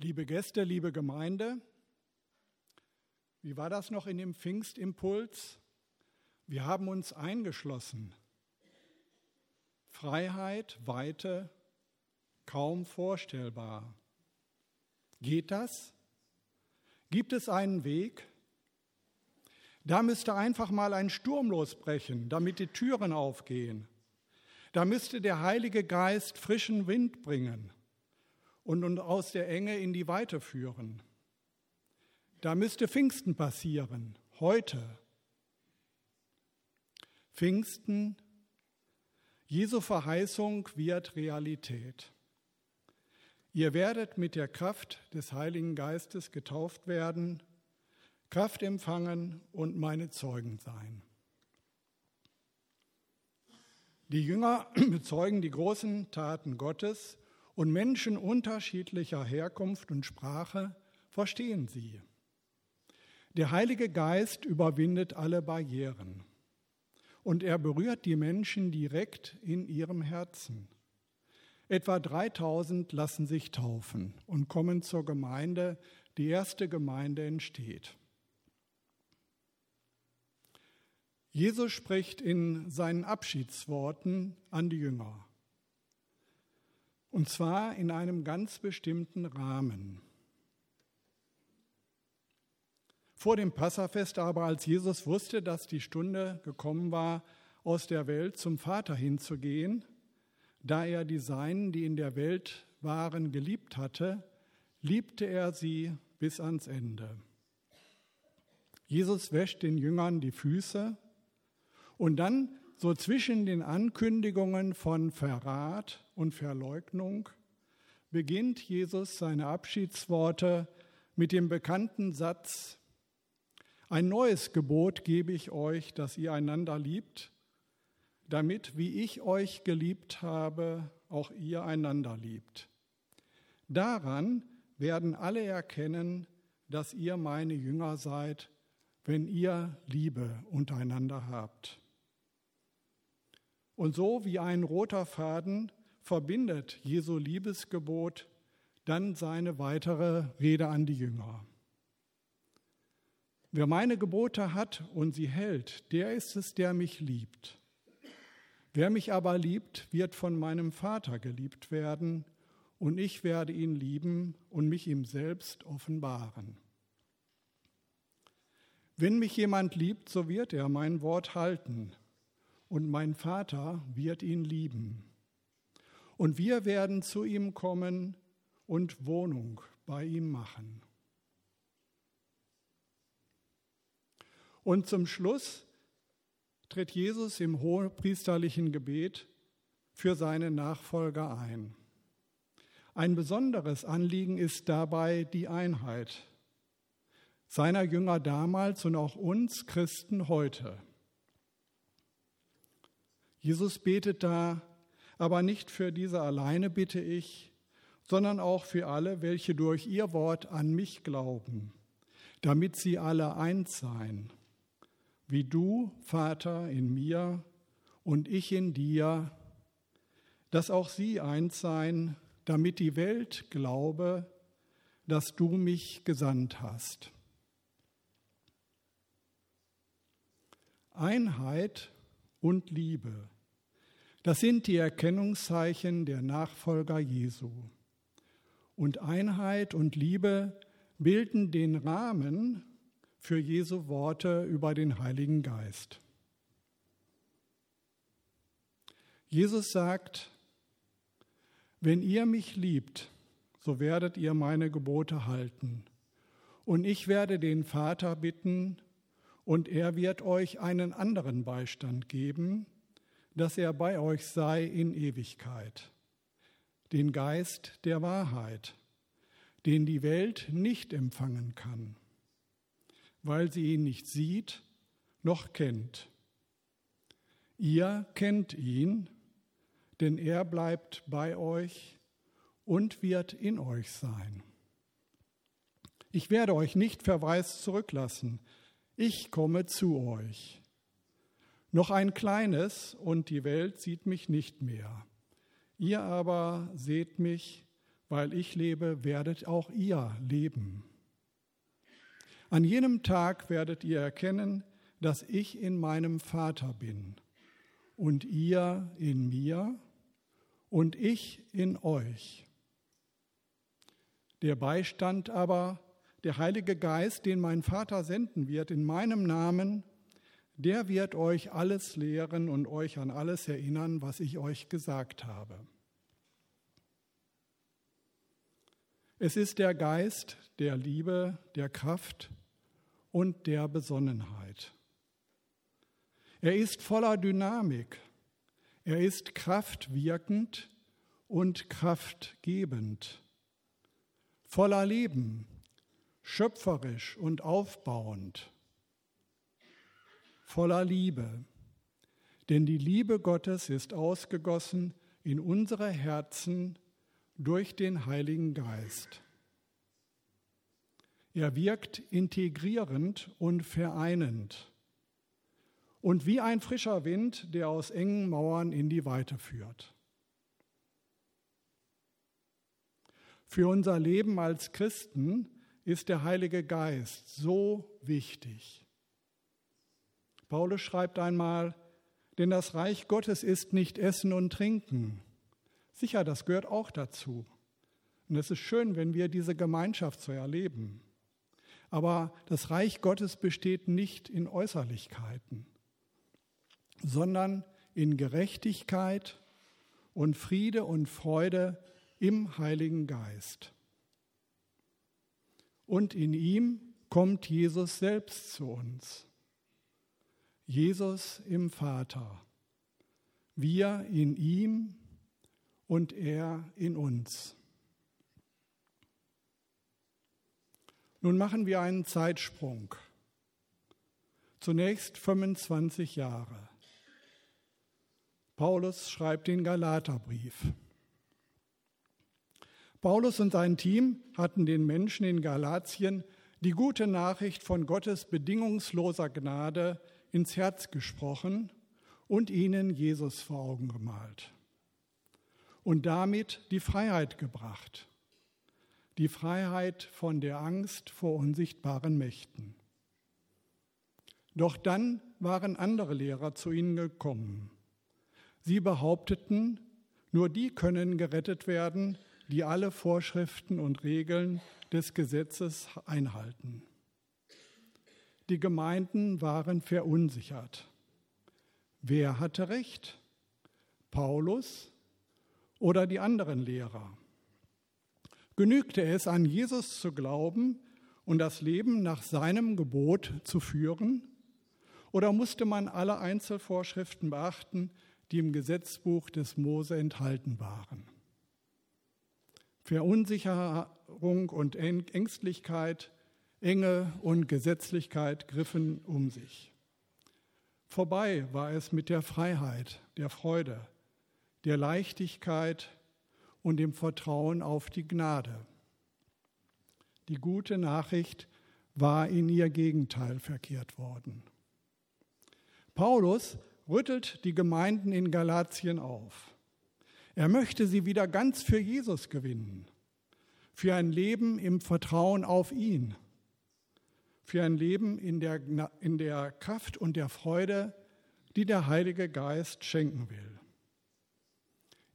Liebe Gäste, liebe Gemeinde, wie war das noch in dem Pfingstimpuls? Wir haben uns eingeschlossen. Freiheit, Weite, kaum vorstellbar. Geht das? Gibt es einen Weg? Da müsste einfach mal ein Sturm losbrechen, damit die Türen aufgehen. Da müsste der Heilige Geist frischen Wind bringen und uns aus der Enge in die Weite führen. Da müsste Pfingsten passieren, heute. Pfingsten, Jesu Verheißung wird Realität. Ihr werdet mit der Kraft des Heiligen Geistes getauft werden Kraft empfangen und meine Zeugen sein. Die Jünger bezeugen die großen Taten Gottes und Menschen unterschiedlicher Herkunft und Sprache verstehen sie. Der Heilige Geist überwindet alle Barrieren und er berührt die Menschen direkt in ihrem Herzen. Etwa 3000 lassen sich taufen und kommen zur Gemeinde, die erste Gemeinde entsteht. Jesus spricht in seinen Abschiedsworten an die Jünger. Und zwar in einem ganz bestimmten Rahmen. Vor dem Passafest aber, als Jesus wusste, dass die Stunde gekommen war, aus der Welt zum Vater hinzugehen, da er die Seinen, die in der Welt waren, geliebt hatte, liebte er sie bis ans Ende. Jesus wäscht den Jüngern die Füße und dann so zwischen den Ankündigungen von Verrat und Verleugnung beginnt Jesus seine Abschiedsworte mit dem bekannten Satz, ein neues Gebot gebe ich euch, dass ihr einander liebt, damit, wie ich euch geliebt habe, auch ihr einander liebt. Daran werden alle erkennen, dass ihr meine Jünger seid, wenn ihr Liebe untereinander habt. Und so wie ein roter Faden verbindet Jesu Liebesgebot dann seine weitere Rede an die Jünger. Wer meine Gebote hat und sie hält, der ist es, der mich liebt. Wer mich aber liebt, wird von meinem Vater geliebt werden, und ich werde ihn lieben und mich ihm selbst offenbaren. Wenn mich jemand liebt, so wird er mein Wort halten und mein Vater wird ihn lieben. Und wir werden zu ihm kommen und Wohnung bei ihm machen. Und zum Schluss tritt Jesus im hohepriesterlichen Gebet für seine Nachfolger ein. Ein besonderes Anliegen ist dabei die Einheit seiner Jünger damals und auch uns Christen heute. Jesus betet da, aber nicht für diese alleine bitte ich, sondern auch für alle, welche durch ihr Wort an mich glauben, damit sie alle eins seien, wie du, Vater, in mir und ich in dir, dass auch sie eins seien, damit die Welt glaube, dass du mich gesandt hast. Einheit und Liebe. Das sind die Erkennungszeichen der Nachfolger Jesu. Und Einheit und Liebe bilden den Rahmen für Jesu Worte über den Heiligen Geist. Jesus sagt, wenn ihr mich liebt, so werdet ihr meine Gebote halten. Und ich werde den Vater bitten, und er wird euch einen anderen Beistand geben, dass er bei euch sei in Ewigkeit, den Geist der Wahrheit, den die Welt nicht empfangen kann, weil sie ihn nicht sieht noch kennt. Ihr kennt ihn, denn er bleibt bei euch und wird in euch sein. Ich werde euch nicht verwaist zurücklassen, ich komme zu euch. Noch ein kleines und die Welt sieht mich nicht mehr. Ihr aber seht mich, weil ich lebe, werdet auch ihr leben. An jenem Tag werdet ihr erkennen, dass ich in meinem Vater bin und ihr in mir und ich in euch. Der Beistand aber, der Heilige Geist, den mein Vater senden wird in meinem Namen, der wird euch alles lehren und euch an alles erinnern, was ich euch gesagt habe. Es ist der Geist der Liebe, der Kraft und der Besonnenheit. Er ist voller Dynamik. Er ist kraftwirkend und kraftgebend, voller Leben, schöpferisch und aufbauend, voller Liebe. Denn die Liebe Gottes ist ausgegossen in unsere Herzen durch den Heiligen Geist. Er wirkt integrierend und vereinend und wie ein frischer Wind, der aus engen Mauern in die Weite führt. Für unser Leben als Christen ist der Heilige Geist so wichtig. Paulus schreibt einmal, denn das Reich Gottes ist nicht Essen und Trinken. Sicher, das gehört auch dazu. Und es ist schön, wenn wir diese Gemeinschaft so erleben. Aber das Reich Gottes besteht nicht in Äußerlichkeiten, sondern in Gerechtigkeit und Friede und Freude im Heiligen Geist. Und in ihm kommt Jesus selbst zu uns. Jesus im Vater. Wir in ihm und er in uns. Nun machen wir einen Zeitsprung. Zunächst 25 Jahre. Paulus schreibt den Galaterbrief. Paulus und sein Team hatten den Menschen in Galatien die gute Nachricht von Gottes bedingungsloser Gnade ins Herz gesprochen und ihnen Jesus vor Augen gemalt und damit die Freiheit gebracht die Freiheit von der Angst vor unsichtbaren Mächten. Doch dann waren andere Lehrer zu ihnen gekommen. Sie behaupteten, nur die können gerettet werden, die alle Vorschriften und Regeln des Gesetzes einhalten. Die Gemeinden waren verunsichert. Wer hatte recht? Paulus oder die anderen Lehrer? Genügte es, an Jesus zu glauben und das Leben nach seinem Gebot zu führen? Oder musste man alle Einzelvorschriften beachten, die im Gesetzbuch des Mose enthalten waren? Verunsicherung und Ängstlichkeit, Enge und Gesetzlichkeit griffen um sich. Vorbei war es mit der Freiheit, der Freude, der Leichtigkeit, und dem Vertrauen auf die Gnade. Die gute Nachricht war in ihr Gegenteil verkehrt worden. Paulus rüttelt die Gemeinden in Galatien auf. Er möchte sie wieder ganz für Jesus gewinnen, für ein Leben im Vertrauen auf ihn, für ein Leben in der, in der Kraft und der Freude, die der Heilige Geist schenken will.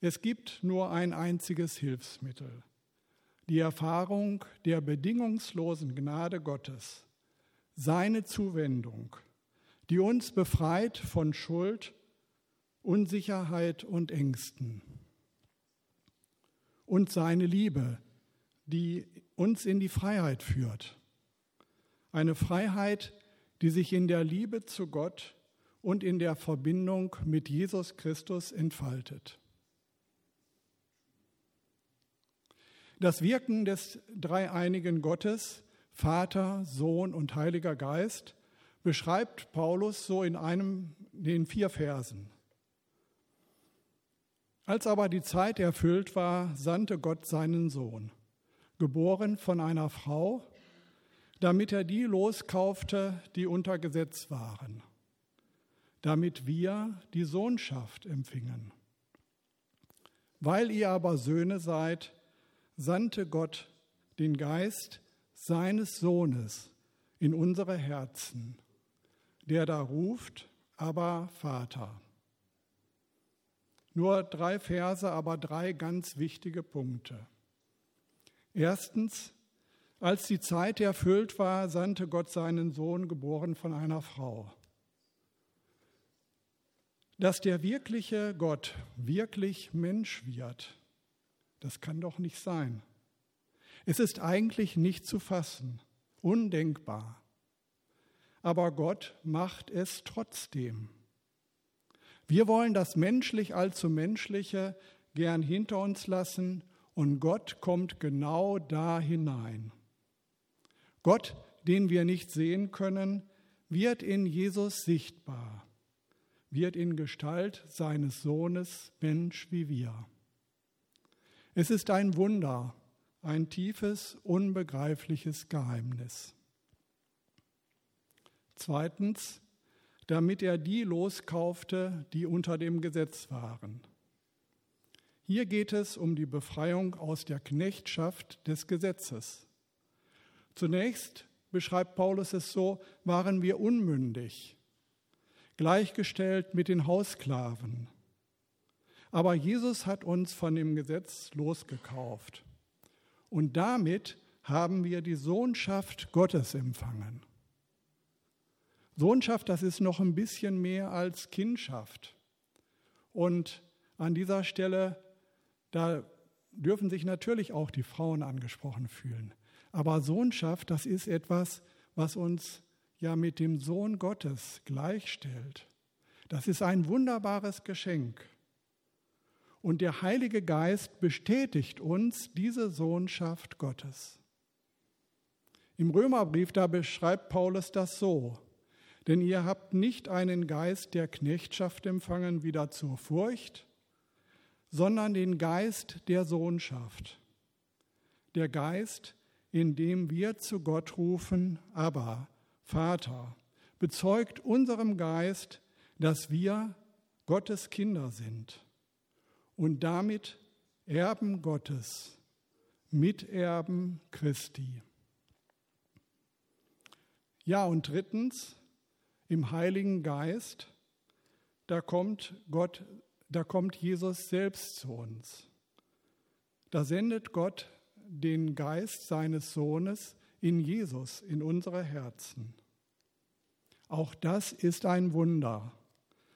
Es gibt nur ein einziges Hilfsmittel, die Erfahrung der bedingungslosen Gnade Gottes, seine Zuwendung, die uns befreit von Schuld, Unsicherheit und Ängsten. Und seine Liebe, die uns in die Freiheit führt. Eine Freiheit, die sich in der Liebe zu Gott und in der Verbindung mit Jesus Christus entfaltet. Das Wirken des dreieinigen Gottes, Vater, Sohn und Heiliger Geist, beschreibt Paulus so in einem, den vier Versen. Als aber die Zeit erfüllt war, sandte Gott seinen Sohn, geboren von einer Frau, damit er die loskaufte, die unter Gesetz waren, damit wir die Sohnschaft empfingen. Weil ihr aber Söhne seid, sandte Gott den Geist seines Sohnes in unsere Herzen, der da ruft, aber Vater. Nur drei Verse, aber drei ganz wichtige Punkte. Erstens, als die Zeit erfüllt war, sandte Gott seinen Sohn, geboren von einer Frau. Dass der wirkliche Gott wirklich Mensch wird, das kann doch nicht sein. Es ist eigentlich nicht zu fassen, undenkbar. Aber Gott macht es trotzdem. Wir wollen das menschlich allzu menschliche gern hinter uns lassen und Gott kommt genau da hinein. Gott, den wir nicht sehen können, wird in Jesus sichtbar, wird in Gestalt seines Sohnes Mensch wie wir. Es ist ein Wunder, ein tiefes, unbegreifliches Geheimnis. Zweitens, damit er die loskaufte, die unter dem Gesetz waren. Hier geht es um die Befreiung aus der Knechtschaft des Gesetzes. Zunächst beschreibt Paulus es so, waren wir unmündig, gleichgestellt mit den Haussklaven. Aber Jesus hat uns von dem Gesetz losgekauft. Und damit haben wir die Sohnschaft Gottes empfangen. Sohnschaft, das ist noch ein bisschen mehr als Kindschaft. Und an dieser Stelle, da dürfen sich natürlich auch die Frauen angesprochen fühlen. Aber Sohnschaft, das ist etwas, was uns ja mit dem Sohn Gottes gleichstellt. Das ist ein wunderbares Geschenk. Und der Heilige Geist bestätigt uns diese Sohnschaft Gottes. Im Römerbrief, da beschreibt Paulus das so. Denn ihr habt nicht einen Geist der Knechtschaft empfangen, wieder zur Furcht, sondern den Geist der Sohnschaft. Der Geist, in dem wir zu Gott rufen, aber Vater, bezeugt unserem Geist, dass wir Gottes Kinder sind und damit Erben Gottes, Miterben Christi. Ja, und drittens, im Heiligen Geist, da kommt Gott, da kommt Jesus selbst zu uns. Da sendet Gott den Geist seines Sohnes in Jesus, in unsere Herzen. Auch das ist ein Wunder,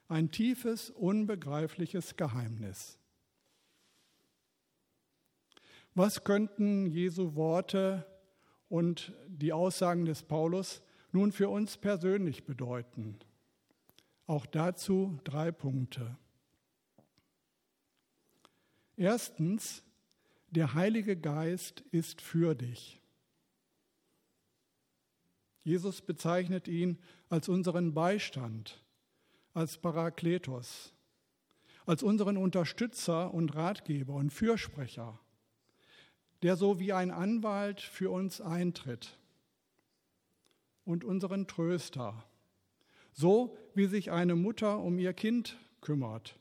ein tiefes, unbegreifliches Geheimnis. Was könnten Jesu Worte und die Aussagen des Paulus nun für uns persönlich bedeuten? Auch dazu drei Punkte. Erstens, der Heilige Geist ist für dich. Jesus bezeichnet ihn als unseren Beistand, als Parakletos, als unseren Unterstützer und Ratgeber und Fürsprecher der so wie ein Anwalt für uns eintritt und unseren Tröster, so wie sich eine Mutter um ihr Kind kümmert,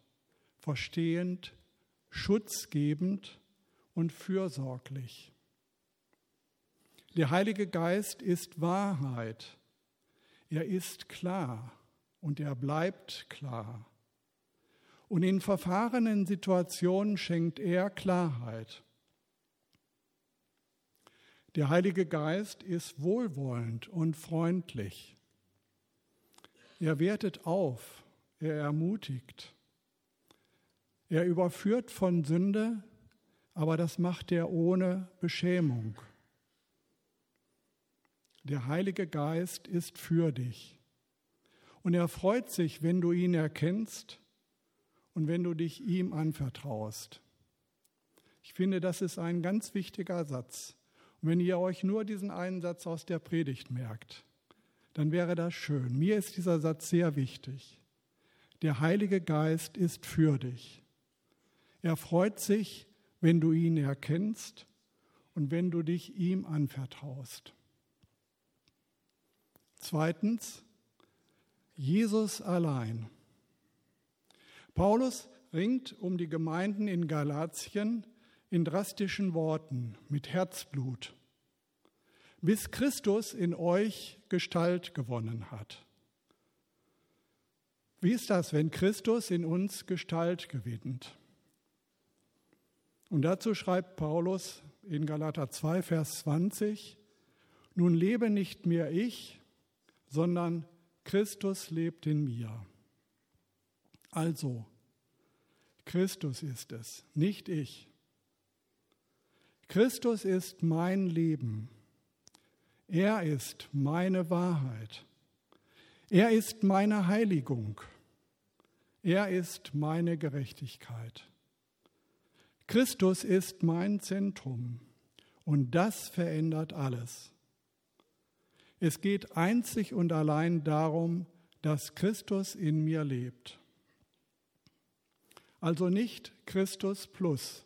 verstehend, schutzgebend und fürsorglich. Der Heilige Geist ist Wahrheit. Er ist klar und er bleibt klar. Und in verfahrenen Situationen schenkt er Klarheit. Der Heilige Geist ist wohlwollend und freundlich. Er wertet auf, er ermutigt. Er überführt von Sünde, aber das macht er ohne Beschämung. Der Heilige Geist ist für dich. Und er freut sich, wenn du ihn erkennst und wenn du dich ihm anvertraust. Ich finde, das ist ein ganz wichtiger Satz. Wenn ihr euch nur diesen einen Satz aus der Predigt merkt, dann wäre das schön. Mir ist dieser Satz sehr wichtig. Der Heilige Geist ist für dich. Er freut sich, wenn du ihn erkennst und wenn du dich ihm anvertraust. Zweitens, Jesus allein. Paulus ringt um die Gemeinden in Galatien in drastischen Worten, mit Herzblut, bis Christus in euch Gestalt gewonnen hat. Wie ist das, wenn Christus in uns Gestalt gewinnt? Und dazu schreibt Paulus in Galater 2, Vers 20, nun lebe nicht mehr ich, sondern Christus lebt in mir. Also, Christus ist es, nicht ich. Christus ist mein Leben. Er ist meine Wahrheit. Er ist meine Heiligung. Er ist meine Gerechtigkeit. Christus ist mein Zentrum und das verändert alles. Es geht einzig und allein darum, dass Christus in mir lebt. Also nicht Christus plus,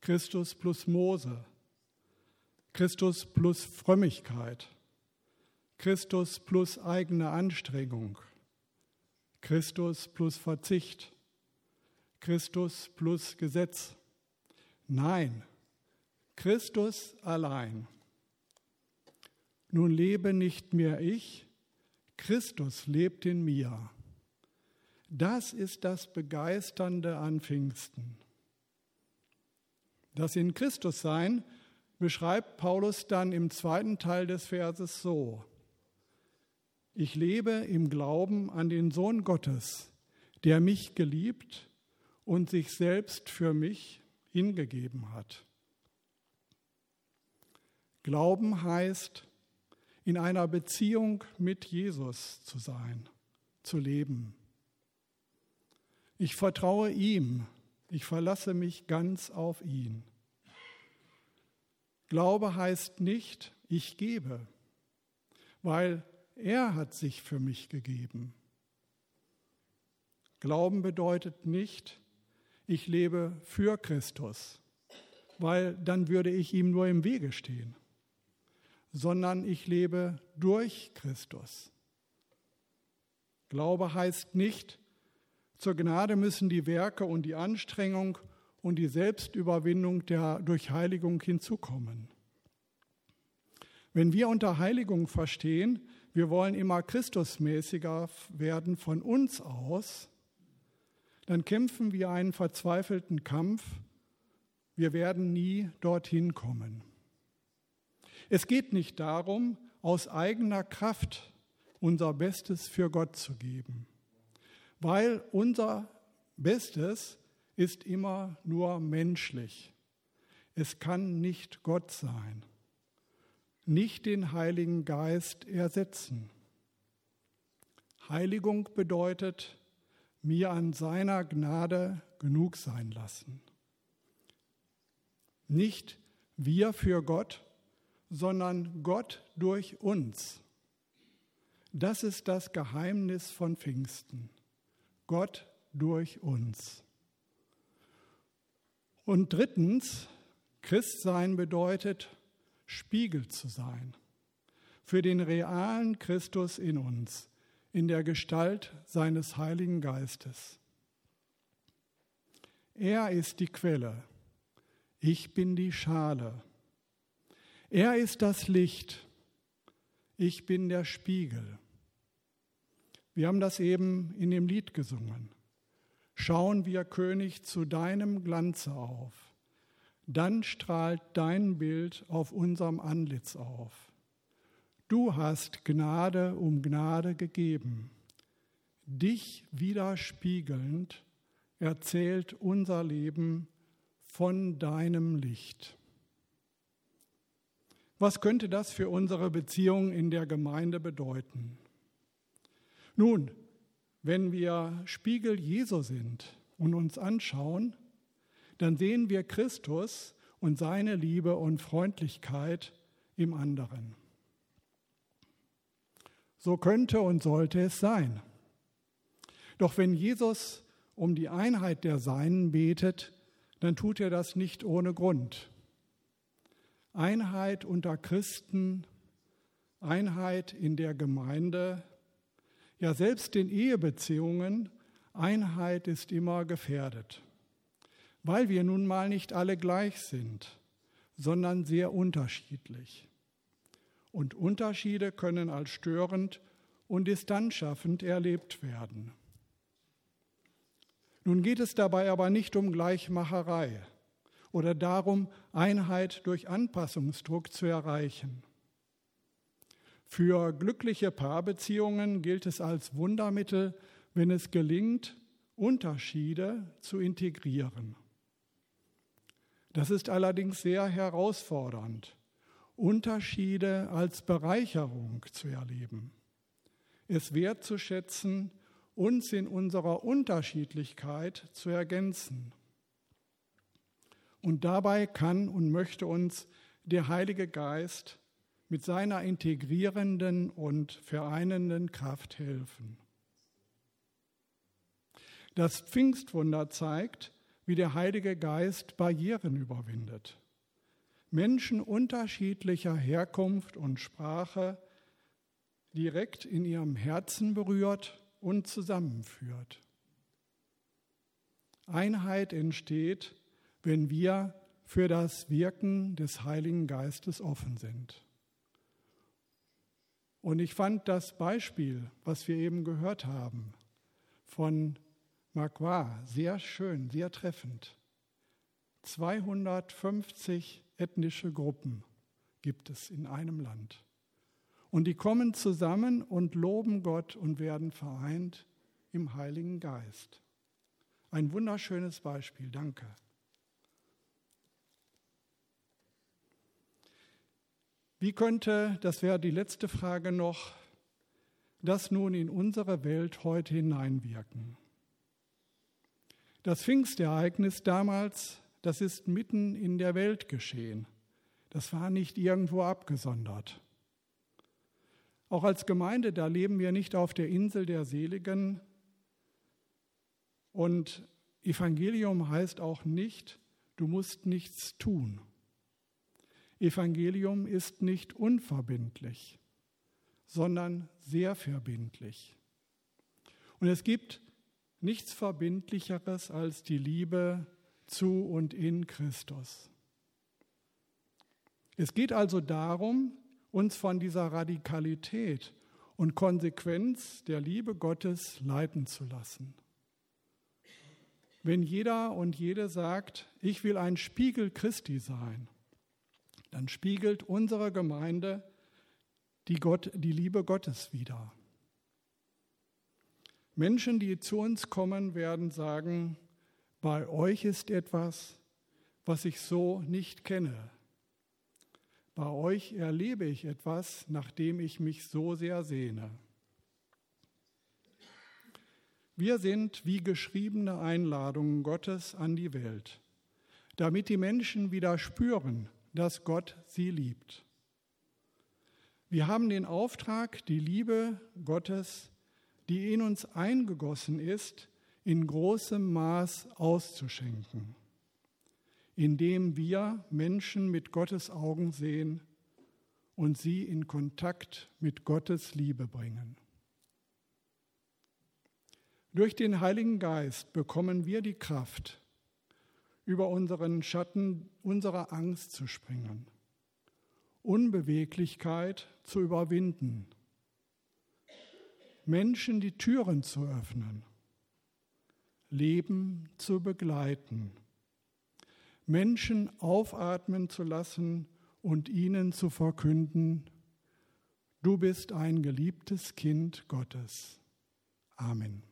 Christus plus Mose, Christus plus Frömmigkeit, Christus plus eigene Anstrengung, Christus plus Verzicht, Christus plus Gesetz. Nein, Christus allein. Nun lebe nicht mehr ich, Christus lebt in mir. Das ist das Begeisternde an Pfingsten. Das in Christus sein beschreibt Paulus dann im zweiten Teil des Verses so. Ich lebe im Glauben an den Sohn Gottes, der mich geliebt und sich selbst für mich hingegeben hat. Glauben heißt, in einer Beziehung mit Jesus zu sein, zu leben. Ich vertraue ihm, ich verlasse mich ganz auf ihn. Glaube heißt nicht, ich gebe, weil er hat sich für mich gegeben. Glauben bedeutet nicht, ich lebe für Christus, weil dann würde ich ihm nur im Wege stehen sondern ich lebe durch Christus. Glaube heißt nicht, zur Gnade müssen die Werke und die Anstrengung und die Selbstüberwindung der durch Heiligung hinzukommen. Wenn wir unter Heiligung verstehen, wir wollen immer Christusmäßiger werden von uns aus, dann kämpfen wir einen verzweifelten Kampf. Wir werden nie dorthin kommen. Es geht nicht darum, aus eigener Kraft unser Bestes für Gott zu geben, weil unser Bestes ist immer nur menschlich. Es kann nicht Gott sein, nicht den Heiligen Geist ersetzen. Heiligung bedeutet, mir an seiner Gnade genug sein lassen. Nicht wir für Gott, sondern Gott durch uns. Das ist das Geheimnis von Pfingsten. Gott durch uns. Und drittens, Christsein bedeutet, Spiegel zu sein für den realen Christus in uns, in der Gestalt seines Heiligen Geistes. Er ist die Quelle, ich bin die Schale. Er ist das Licht, ich bin der Spiegel. Wir haben das eben in dem Lied gesungen. Schauen wir, König, zu deinem Glanze auf, dann strahlt dein Bild auf unserem Antlitz auf. Du hast Gnade um Gnade gegeben. Dich widerspiegelnd erzählt unser Leben von deinem Licht. Was könnte das für unsere Beziehung in der Gemeinde bedeuten? Nun, wenn wir Spiegel Jesu sind und uns anschauen, dann sehen wir Christus und seine Liebe und Freundlichkeit im anderen. So könnte und sollte es sein. Doch wenn Jesus um die Einheit der Seinen betet, dann tut er das nicht ohne Grund. Einheit unter Christen, Einheit in der Gemeinde, ja selbst in Ehebeziehungen, Einheit ist immer gefährdet, weil wir nun mal nicht alle gleich sind, sondern sehr unterschiedlich. Und Unterschiede können als störend und distanzschaffend erlebt werden. Nun geht es dabei aber nicht um Gleichmacherei oder darum, Einheit durch Anpassungsdruck zu erreichen. Für glückliche Paarbeziehungen gilt es als Wundermittel, wenn es gelingt, Unterschiede zu integrieren. Das ist allerdings sehr herausfordernd, Unterschiede als Bereicherung zu erleben, es wertzuschätzen, uns in unserer Unterschiedlichkeit zu ergänzen. Und dabei kann und möchte uns der Heilige Geist mit seiner integrierenden und vereinenden Kraft helfen. Das Pfingstwunder zeigt, wie der Heilige Geist Barrieren überwindet. Menschen unterschiedlicher Herkunft und Sprache direkt in ihrem Herzen berührt und zusammenführt. Einheit entsteht, wenn wir für das Wirken des Heiligen Geistes offen sind. Und ich fand das Beispiel, was wir eben gehört haben, von Magua sehr schön, sehr treffend. 250 ethnische Gruppen gibt es in einem Land. Und die kommen zusammen und loben Gott und werden vereint im Heiligen Geist. Ein wunderschönes Beispiel, danke. Wie könnte, das wäre die letzte Frage noch, das nun in unsere Welt heute hineinwirken? Das Pfingstereignis damals, das ist mitten in der Welt geschehen. Das war nicht irgendwo abgesondert. Auch als Gemeinde, da leben wir nicht auf der Insel der Seligen. Und Evangelium heißt auch nicht, du musst nichts tun. Evangelium ist nicht unverbindlich, sondern sehr verbindlich. Und es gibt nichts Verbindlicheres als die Liebe zu und in Christus. Es geht also darum, uns von dieser Radikalität und Konsequenz der Liebe Gottes leiten zu lassen. Wenn jeder und jede sagt, ich will ein Spiegel Christi sein, dann spiegelt unsere Gemeinde die, Gott, die Liebe Gottes wider. Menschen, die zu uns kommen, werden sagen, bei euch ist etwas, was ich so nicht kenne. Bei euch erlebe ich etwas, nach dem ich mich so sehr sehne. Wir sind wie geschriebene Einladungen Gottes an die Welt, damit die Menschen wieder spüren, dass Gott sie liebt. Wir haben den Auftrag, die Liebe Gottes, die in uns eingegossen ist, in großem Maß auszuschenken indem wir Menschen mit Gottes Augen sehen und sie in Kontakt mit Gottes Liebe bringen. Durch den Heiligen Geist bekommen wir die Kraft, über unseren Schatten unserer Angst zu springen, Unbeweglichkeit zu überwinden, Menschen die Türen zu öffnen, Leben zu begleiten Menschen aufatmen zu lassen und ihnen zu verkünden, du bist ein geliebtes Kind Gottes. Amen.